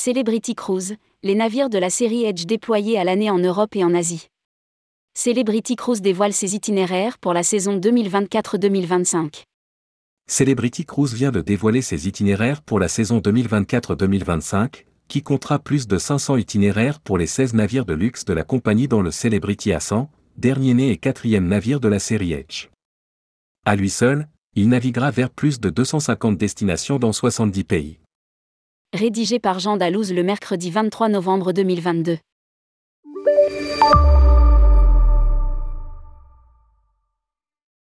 Celebrity Cruise, les navires de la série Edge déployés à l'année en Europe et en Asie. Celebrity Cruise dévoile ses itinéraires pour la saison 2024-2025. Celebrity Cruise vient de dévoiler ses itinéraires pour la saison 2024-2025, qui comptera plus de 500 itinéraires pour les 16 navires de luxe de la compagnie dont le Celebrity Ascent, dernier né et quatrième navire de la série Edge. À lui seul, il naviguera vers plus de 250 destinations dans 70 pays. Rédigé par Jean Dalouse le mercredi 23 novembre 2022.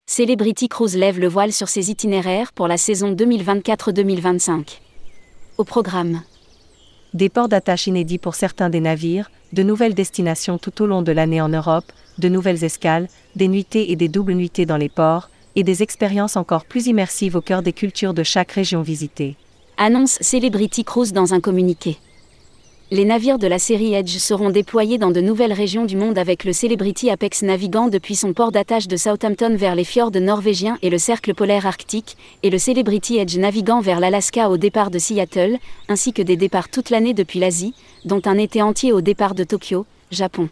Celebrity Cruise lève le voile sur ses itinéraires pour la saison 2024-2025. Au programme. Des ports d'attache inédits pour certains des navires, de nouvelles destinations tout au long de l'année en Europe, de nouvelles escales, des nuitées et des doubles nuitées dans les ports, et des expériences encore plus immersives au cœur des cultures de chaque région visitée annonce Celebrity Cruise dans un communiqué. Les navires de la série Edge seront déployés dans de nouvelles régions du monde avec le Celebrity Apex naviguant depuis son port d'attache de Southampton vers les fjords norvégiens et le cercle polaire arctique, et le Celebrity Edge naviguant vers l'Alaska au départ de Seattle, ainsi que des départs toute l'année depuis l'Asie, dont un été entier au départ de Tokyo, Japon.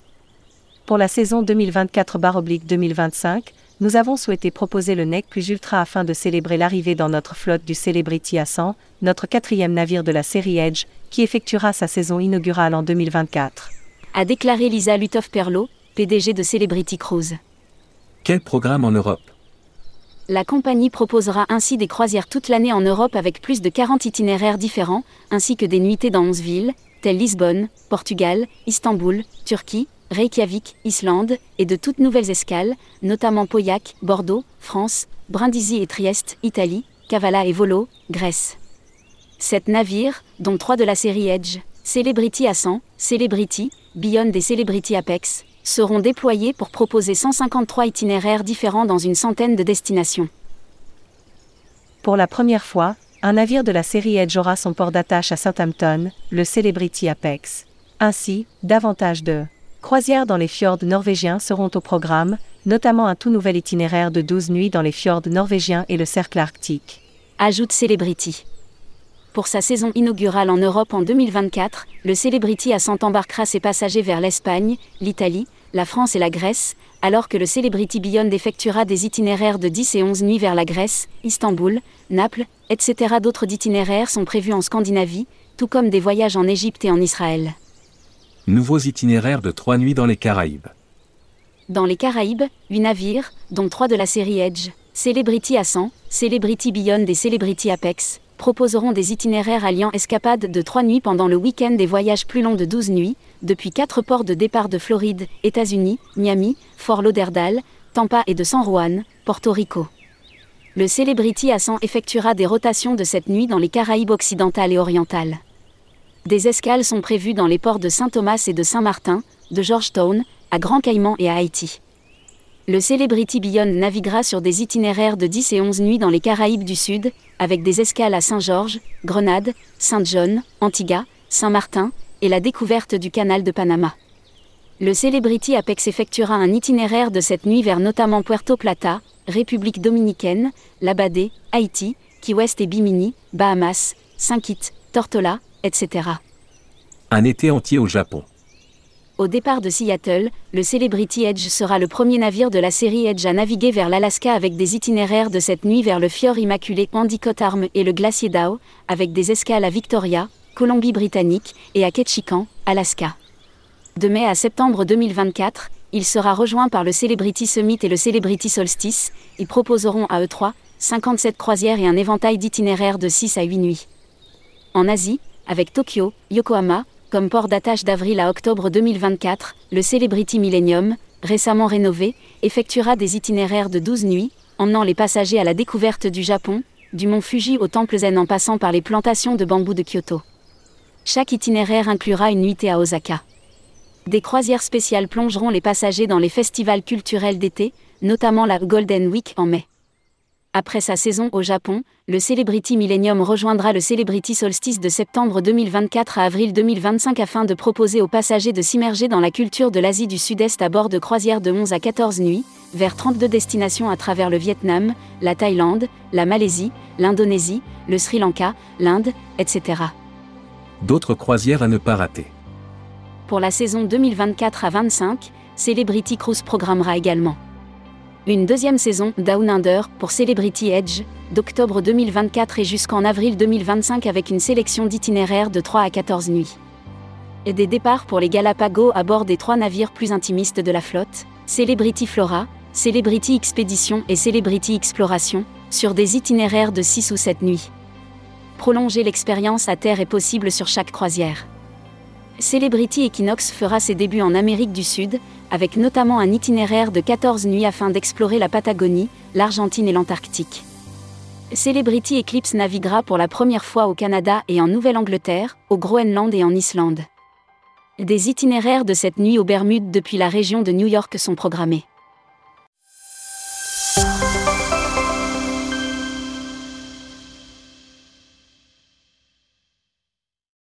Pour la saison 2024-2025, nous avons souhaité proposer le NEC plus ultra afin de célébrer l'arrivée dans notre flotte du Celebrity A100, notre quatrième navire de la série Edge, qui effectuera sa saison inaugurale en 2024. A déclaré Lisa Lutoff-Perlo, PDG de Celebrity Cruise. Quel programme en Europe? La compagnie proposera ainsi des croisières toute l'année en Europe avec plus de 40 itinéraires différents, ainsi que des nuitées dans 11 villes, telles Lisbonne, Portugal, Istanbul, Turquie, Reykjavik, Islande, et de toutes nouvelles escales, notamment Pauillac, Bordeaux, France, Brindisi et Trieste, Italie, Kavala et Volo, Grèce. Sept navires, dont trois de la série Edge, Celebrity Ascent, Celebrity, Beyond et Celebrity Apex, seront déployés pour proposer 153 itinéraires différents dans une centaine de destinations. Pour la première fois, un navire de la série Edge aura son port d'attache à Southampton, le Celebrity Apex. Ainsi, davantage de croisières dans les fjords norvégiens seront au programme, notamment un tout nouvel itinéraire de 12 nuits dans les fjords norvégiens et le cercle arctique. Ajoute Celebrity. Pour sa saison inaugurale en Europe en 2024, le Celebrity Ascent embarquera ses passagers vers l'Espagne, l'Italie, la France et la Grèce, alors que le Celebrity Beyond effectuera des itinéraires de 10 et 11 nuits vers la Grèce, Istanbul, Naples, etc. D'autres itinéraires sont prévus en Scandinavie, tout comme des voyages en Égypte et en Israël. Nouveaux itinéraires de trois nuits dans les Caraïbes. Dans les Caraïbes, huit navires, dont trois de la série Edge, Celebrity Ascent, Celebrity Beyond et Celebrity Apex, proposeront des itinéraires alliant escapades de trois nuits pendant le week-end des voyages plus longs de 12 nuits, depuis quatre ports de départ de Floride, États-Unis, Miami, Fort Lauderdale, Tampa et de San Juan, Porto Rico. Le Celebrity Ascent effectuera des rotations de cette nuit dans les Caraïbes occidentales et orientales. Des escales sont prévues dans les ports de Saint-Thomas et de Saint-Martin, de Georgetown, à Grand Caïman et à Haïti. Le Celebrity Beyond naviguera sur des itinéraires de 10 et 11 nuits dans les Caraïbes du Sud, avec des escales à Saint-Georges, Grenade, Saint-John, Antigua, Saint-Martin, et la découverte du canal de Panama. Le Celebrity Apex effectuera un itinéraire de cette nuit vers notamment Puerto Plata, République dominicaine, Labadé, Haïti, Key West et Bimini, Bahamas, Saint-Kitts, Tortola, etc. Un été entier au Japon. Au départ de Seattle, le Celebrity Edge sera le premier navire de la série Edge à naviguer vers l'Alaska avec des itinéraires de cette nuit vers le fjord immaculé Endicott Arm et le glacier Dow, avec des escales à Victoria, Colombie-Britannique, et à Ketchikan, Alaska. De mai à septembre 2024, il sera rejoint par le Celebrity Summit et le Celebrity Solstice. Ils proposeront à eux trois 57 croisières et un éventail d'itinéraires de 6 à 8 nuits. En Asie, avec Tokyo, Yokohama, comme port d'attache d'avril à octobre 2024, le Celebrity Millennium, récemment rénové, effectuera des itinéraires de 12 nuits, emmenant les passagers à la découverte du Japon, du mont Fuji au temple zen en passant par les plantations de bambou de Kyoto. Chaque itinéraire inclura une nuitée à Osaka. Des croisières spéciales plongeront les passagers dans les festivals culturels d'été, notamment la Golden Week en mai. Après sa saison au Japon, le Celebrity Millennium rejoindra le Celebrity Solstice de septembre 2024 à avril 2025 afin de proposer aux passagers de s'immerger dans la culture de l'Asie du Sud-Est à bord de croisières de 11 à 14 nuits, vers 32 destinations à travers le Vietnam, la Thaïlande, la Malaisie, l'Indonésie, le Sri Lanka, l'Inde, etc. D'autres croisières à ne pas rater. Pour la saison 2024 à 25, Celebrity Cruise programmera également une deuxième saison, Down Under, pour Celebrity Edge, d'octobre 2024 et jusqu'en avril 2025 avec une sélection d'itinéraires de 3 à 14 nuits. Et des départs pour les Galapagos à bord des trois navires plus intimistes de la flotte, Celebrity Flora, Celebrity Expedition et Celebrity Exploration, sur des itinéraires de 6 ou 7 nuits. Prolonger l'expérience à terre est possible sur chaque croisière. Celebrity Equinox fera ses débuts en Amérique du Sud, avec notamment un itinéraire de 14 nuits afin d'explorer la Patagonie, l'Argentine et l'Antarctique. Celebrity Eclipse naviguera pour la première fois au Canada et en Nouvelle-Angleterre, au Groenland et en Islande. Des itinéraires de cette nuit aux Bermudes depuis la région de New York sont programmés.